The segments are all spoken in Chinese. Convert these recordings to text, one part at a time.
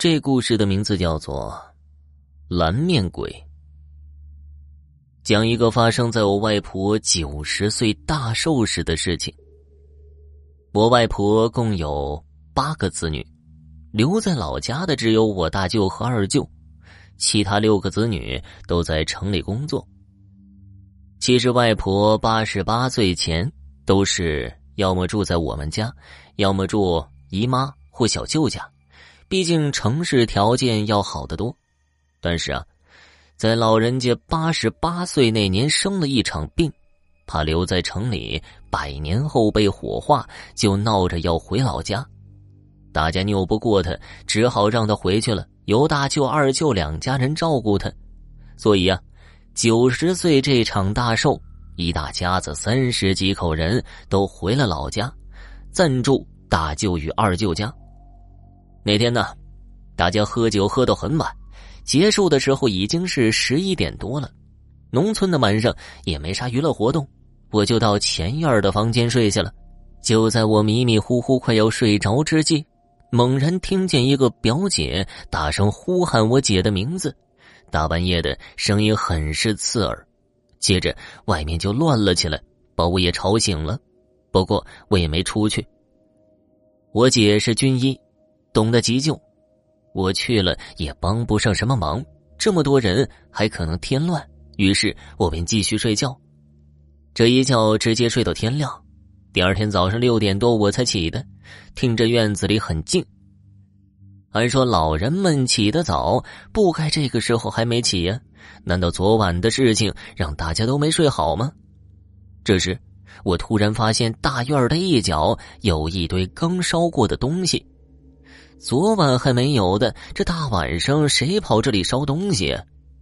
这故事的名字叫做《蓝面鬼》，讲一个发生在我外婆九十岁大寿时的事情。我外婆共有八个子女，留在老家的只有我大舅和二舅，其他六个子女都在城里工作。其实外婆八十八岁前都是要么住在我们家，要么住姨妈或小舅家。毕竟城市条件要好得多，但是啊，在老人家八十八岁那年生了一场病，怕留在城里百年后被火化，就闹着要回老家。大家拗不过他，只好让他回去了，由大舅、二舅两家人照顾他。所以啊，九十岁这场大寿，一大家子三十几口人都回了老家，暂住大舅与二舅家。那天呢，大家喝酒喝到很晚，结束的时候已经是十一点多了。农村的晚上也没啥娱乐活动，我就到前院的房间睡下了。就在我迷迷糊糊快要睡着之际，猛然听见一个表姐大声呼喊我姐的名字，大半夜的声音很是刺耳。接着外面就乱了起来，把我也吵醒了。不过我也没出去。我姐是军医。懂得急救，我去了也帮不上什么忙。这么多人还可能添乱，于是我便继续睡觉。这一觉直接睡到天亮。第二天早上六点多我才起的，听着院子里很静。按说老人们起得早，不该这个时候还没起呀？难道昨晚的事情让大家都没睡好吗？这时，我突然发现大院的一角有一堆刚烧过的东西。昨晚还没有的，这大晚上谁跑这里烧东西？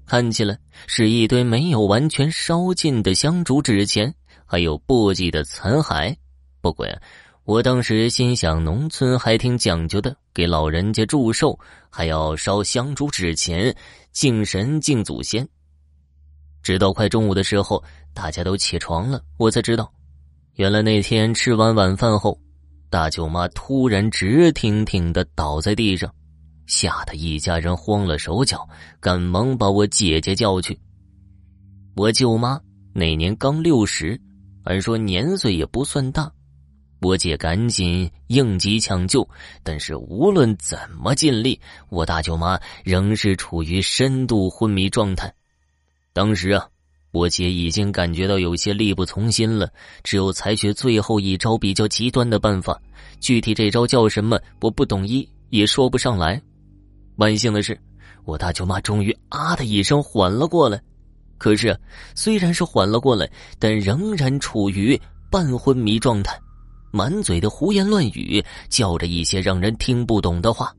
看起来是一堆没有完全烧尽的香烛纸钱，还有簸箕的残骸。不过呀，我当时心想，农村还挺讲究的，给老人家祝寿还要烧香烛纸钱，敬神敬祖先。直到快中午的时候，大家都起床了，我才知道，原来那天吃完晚饭后。大舅妈突然直挺挺的倒在地上，吓得一家人慌了手脚，赶忙把我姐姐叫去。我舅妈那年刚六十，按说年岁也不算大，我姐赶紧应急抢救，但是无论怎么尽力，我大舅妈仍是处于深度昏迷状态。当时啊。我姐已经感觉到有些力不从心了，只有采取最后一招比较极端的办法。具体这招叫什么，我不懂医，也说不上来。万幸的是，我大舅妈终于啊的一声缓了过来。可是，虽然是缓了过来，但仍然处于半昏迷状态，满嘴的胡言乱语，叫着一些让人听不懂的话。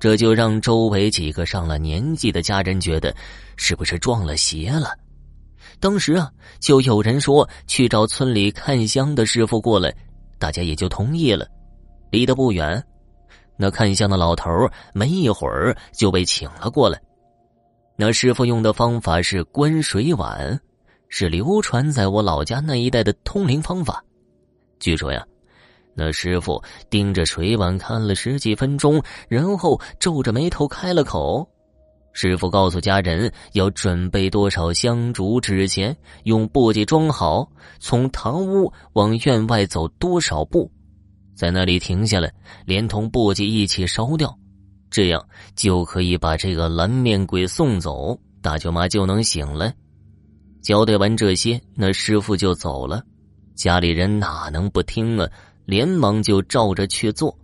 这就让周围几个上了年纪的家人觉得，是不是撞了邪了？当时啊，就有人说去找村里看香的师傅过来，大家也就同意了。离得不远，那看香的老头没一会儿就被请了过来。那师傅用的方法是观水碗，是流传在我老家那一带的通灵方法。据说呀，那师傅盯着水碗看了十几分钟，然后皱着眉头开了口。师傅告诉家人要准备多少香烛纸钱，用簸箕装好，从堂屋往院外走多少步，在那里停下来，连同簸箕一起烧掉，这样就可以把这个蓝面鬼送走，大舅妈就能醒了。交代完这些，那师傅就走了。家里人哪能不听啊？连忙就照着去做，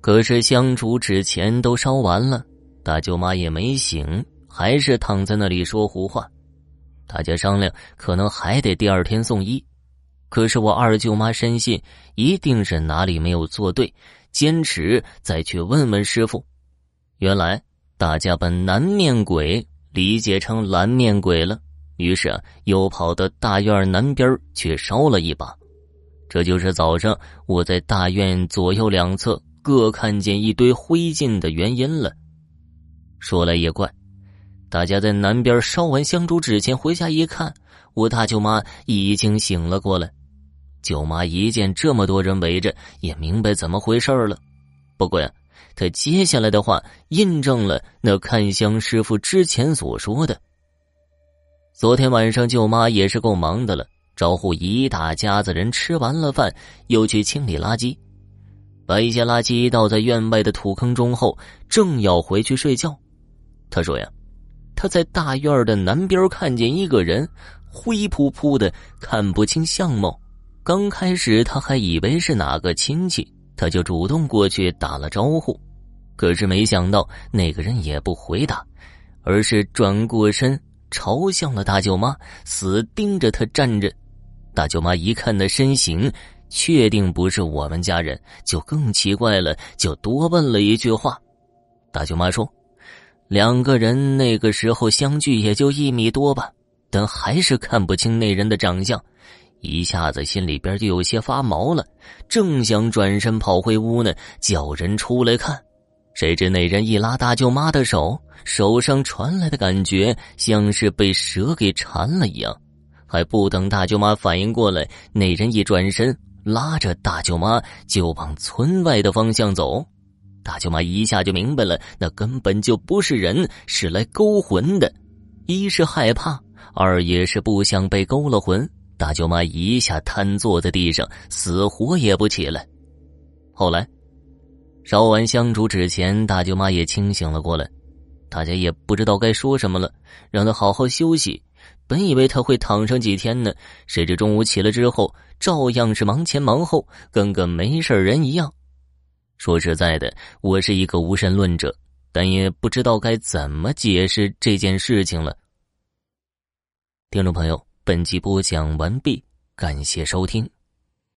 可是香烛纸钱都烧完了。大舅妈也没醒，还是躺在那里说胡话。大家商量，可能还得第二天送医。可是我二舅妈深信一定是哪里没有做对，坚持再去问问师傅。原来大家把南面鬼理解成蓝面鬼了，于是，又跑到大院南边去烧了一把。这就是早上我在大院左右两侧各看见一堆灰烬的原因了。说来也怪，大家在南边烧完香烛纸钱回家一看，我大舅妈已经醒了过来。舅妈一见这么多人围着，也明白怎么回事了。不过呀，他接下来的话印证了那看香师傅之前所说的。昨天晚上舅妈也是够忙的了，招呼一大家子人吃完了饭，又去清理垃圾，把一些垃圾倒在院外的土坑中后，正要回去睡觉。他说呀，他在大院的南边看见一个人，灰扑扑的，看不清相貌。刚开始他还以为是哪个亲戚，他就主动过去打了招呼，可是没想到那个人也不回答，而是转过身朝向了大舅妈，死盯着他站着。大舅妈一看那身形，确定不是我们家人，就更奇怪了，就多问了一句话。大舅妈说：“两个人那个时候相距也就一米多吧，但还是看不清那人的长相。”一下子心里边就有些发毛了，正想转身跑回屋呢，叫人出来看，谁知那人一拉大舅妈的手，手上传来的感觉像是被蛇给缠了一样，还不等大舅妈反应过来，那人一转身，拉着大舅妈就往村外的方向走。大舅妈一下就明白了，那根本就不是人，是来勾魂的。一是害怕，二也是不想被勾了魂。大舅妈一下瘫坐在地上，死活也不起来。后来，烧完香烛纸钱，大舅妈也清醒了过来。大家也不知道该说什么了，让她好好休息。本以为她会躺上几天呢，谁知中午起来之后，照样是忙前忙后，跟个没事人一样。说实在的，我是一个无神论者，但也不知道该怎么解释这件事情了。听众朋友。本集播讲完毕，感谢收听。